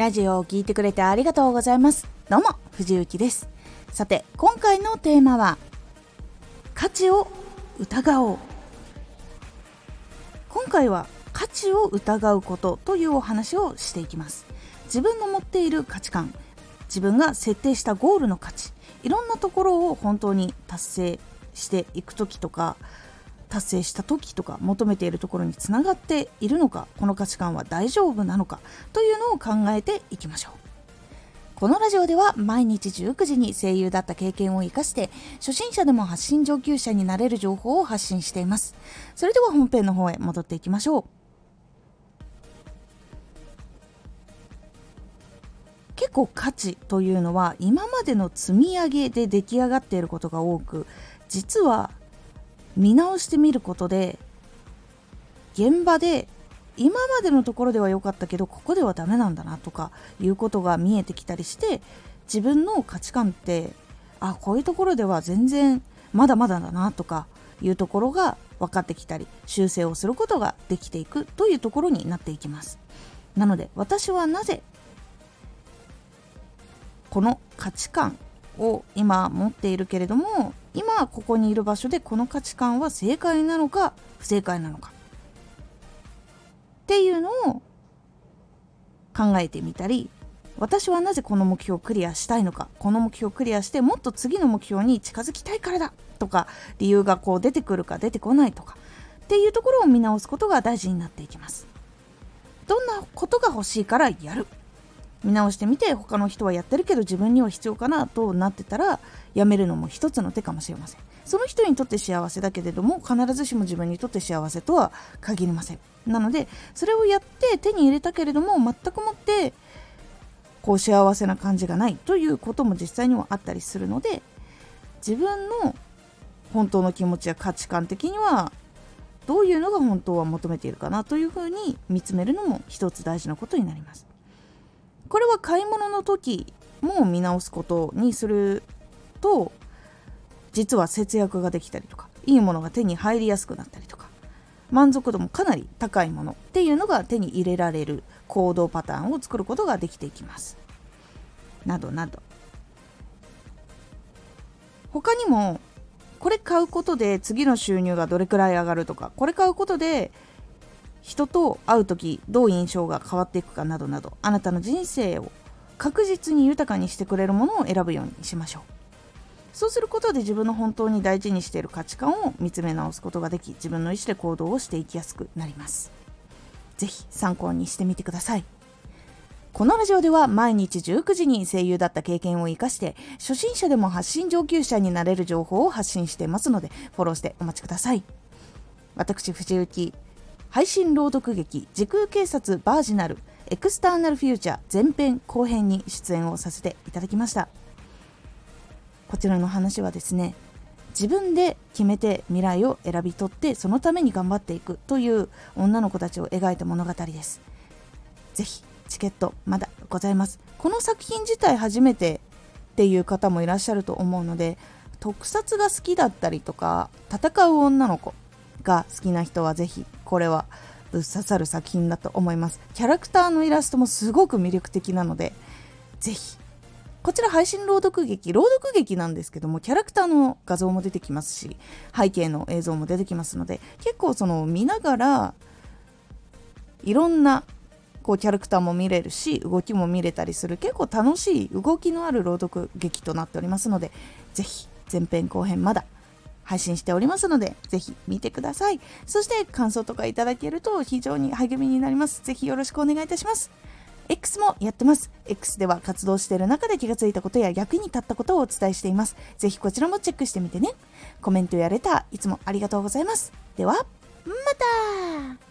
ラジオを聴いてくれてありがとうございます。どうも藤幸です。さて今回のテーマは価値を疑おう。今回は価値を疑うことというお話をしていきます。自分の持っている価値観自分が設定したゴールの価値いろんなところを本当に達成していく時とか達成した時とか求めているところにつながっているのかこの価値観は大丈夫なのかというのを考えていきましょう。このラジオでは毎日19時に声優だった経験を生かして初心者でも発信上級者になれる情報を発信しています。それでは本編の方へ戻っていきましょう。結構価値というのは今までの積み上げで出来上がっていることが多く実は見直してみることで現場で今までのところでは良かったけどここではダメなんだなとかいうことが見えてきたりして自分の価値観ってあこういうところでは全然まだまだだなとかいうところが分かってきたり修正をすることができていくというところになっていきます。なので私はなぜこの価値観を今持っているけれども今ここにいる場所でこの価値観は正解なのか不正解なのかっていうのを考えてみたり私はなぜこの目標をクリアしたいのかこの目標をクリアしてもっと次の目標に近づきたいからだとか理由がこう出てくるか出てこないとかっていうところを見直すことが大事になっていきます。どんなことが欲しいからやる。見直してみて他の人はやってるけど自分には必要かなとなってたらやめるのも一つの手かもしれません。その人にとって幸せだけれども必ずしも自分にとって幸せとは限りません。なのでそれをやって手に入れたけれども全くもってこう幸せな感じがないということも実際にはあったりするので自分の本当の気持ちや価値観的にはどういうのが本当は求めているかなというふうに見つめるのも一つ大事なことになります。これは買い物の時も見直すことにすると実は節約ができたりとかいいものが手に入りやすくなったりとか満足度もかなり高いものっていうのが手に入れられる行動パターンを作ることができていきます。などなど。他にもこれ買うことで次の収入がどれくらい上がるとかこれ買うことで人と会う時どう印象が変わっていくかなどなどあなたの人生を確実に豊かにしてくれるものを選ぶようにしましょう。そうすることで自分の本当に大事にしている価値観を見つめ直すことができ自分の意思で行動をしていきやすくなります。是非参考にしてみてください。このラジオでは毎日19時に声優だった経験を生かして初心者でも発信上級者になれる情報を発信してますのでフォローしてお待ちください。私藤幸配信朗読劇時空警察バージナルエクスターナルフューチャー前編後編に出演をさせていただきました。こちらの話はですね自分で決めて未来を選び取ってそのために頑張っていくという女の子たちを描いた物語です。ぜひチケットまだございます。この作品自体初めてっていう方もいらっしゃると思うので特撮が好きだったりとか戦う女の子が好きな人はぜひこれはぶっ刺さる作品だと思います。キャラクターのイラストもすごく魅力的なのでぜひ。こちら配信朗読劇朗読劇なんですけどもキャラクターの画像も出てきますし背景の映像も出てきますので結構その見ながらいろんなこうキャラクターも見れるし動きも見れたりする結構楽しい動きのある朗読劇となっておりますのでぜひ前編後編まだ配信しておりますので、ぜひ見てください。そして感想とかいただけると非常に励みになります。ぜひよろしくお願いいたします。X もやってます。X では活動している中で気がついたことや役に立ったことをお伝えしています。ぜひこちらもチェックしてみてね。コメントやレター、いつもありがとうございます。では、また